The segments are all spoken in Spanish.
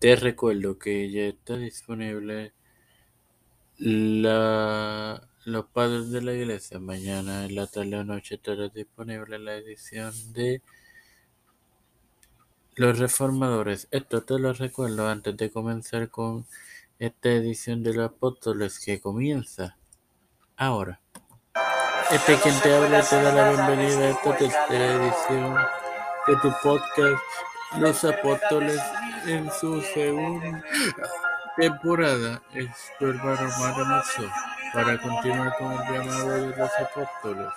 Te recuerdo que ya está disponible la, los padres de la iglesia. Mañana en la tarde o noche estará disponible la edición de los reformadores. Esto te lo recuerdo antes de comenzar con esta edición de los apóstoles que comienza ahora. Este quien te habla te da la bienvenida a esta tercera edición de tu podcast Los Apóstoles en su segunda temporada. Es tu hermano Mario para continuar con el llamado de los apóstoles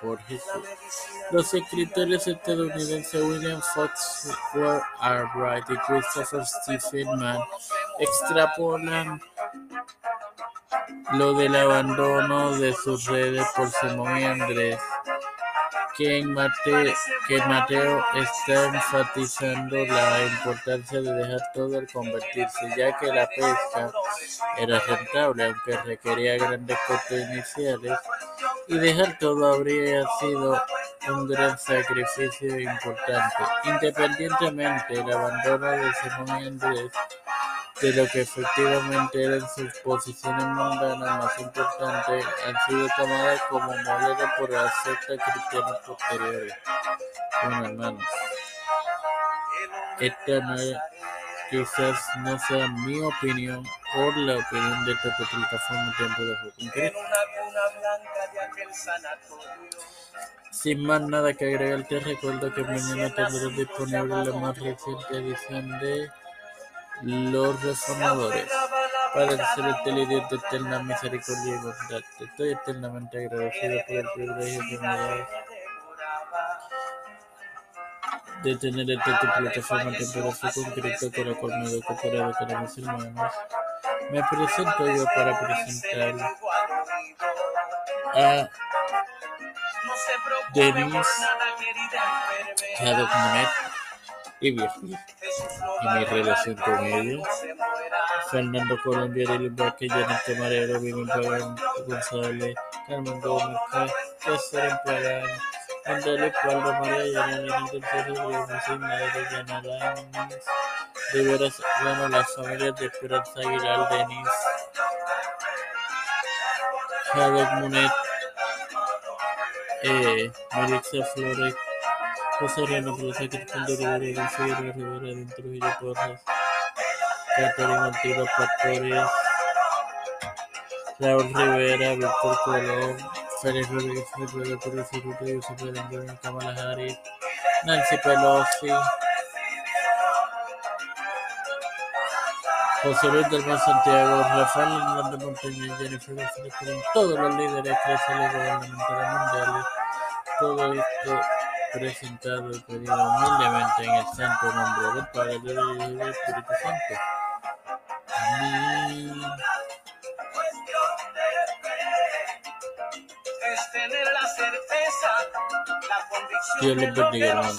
por Jesús. Los escritores estadounidenses William Foxworth Albright y Christopher Stephen Mann extrapolan lo del abandono de sus redes por Simón y Andrés, que Mateo, está enfatizando la importancia de dejar todo al convertirse, ya que la pesca era rentable, aunque requería grandes costos iniciales, y dejar todo habría sido un gran sacrificio importante. Independientemente del abandono de Simón Andrés, de lo que efectivamente eran sus posiciones mundanas más importantes, han sido tomadas como modelo por las sectas cristianas posteriores. Bueno, hermanos, esta no quizás no sea mi opinión o la opinión de esta plataforma Tiempo de Concreto. Sin más nada que agregar, te recuerdo que mañana tendrás disponible la más reciente edición de los reformadores. Padre celestial y Dios de eterna misericordia y bondad, te estoy eternamente agradecido por el privilegio que me das de tener tu plataforma temporal con Cristo la mis hermanos. Me presento yo para presentar a Denis Haddock y Virgil y mi relación con ellos. Fernando Colombia, Ariel Vázquez, Janet Camarero, Vivian Pagán, González, Carmen Gómez, César Empagán, Andrés Paldo, María Yanina, Sergio, José Madre, Yana Lanis, Rivera bueno, las familias de Esperanza Aguilar, Denis, Jadot Munet, eh, Melissa Flores, José Catarina Ortiz Pastores, Raúl Rivera, Víctor Colón, Félix Rodríguez, Belén, Kamala Harris, Nancy Pelosi, José Luis del Mar Santiago, Rafael Hernández Montañez, Jennifer González todos los líderes eclesiales gubernamentales mundiales. Todo esto presentado y pedido humildemente en el santo nombre del Padre, del Hijo y del Espíritu Santo. Amén. Dios les bendiga, hermanos.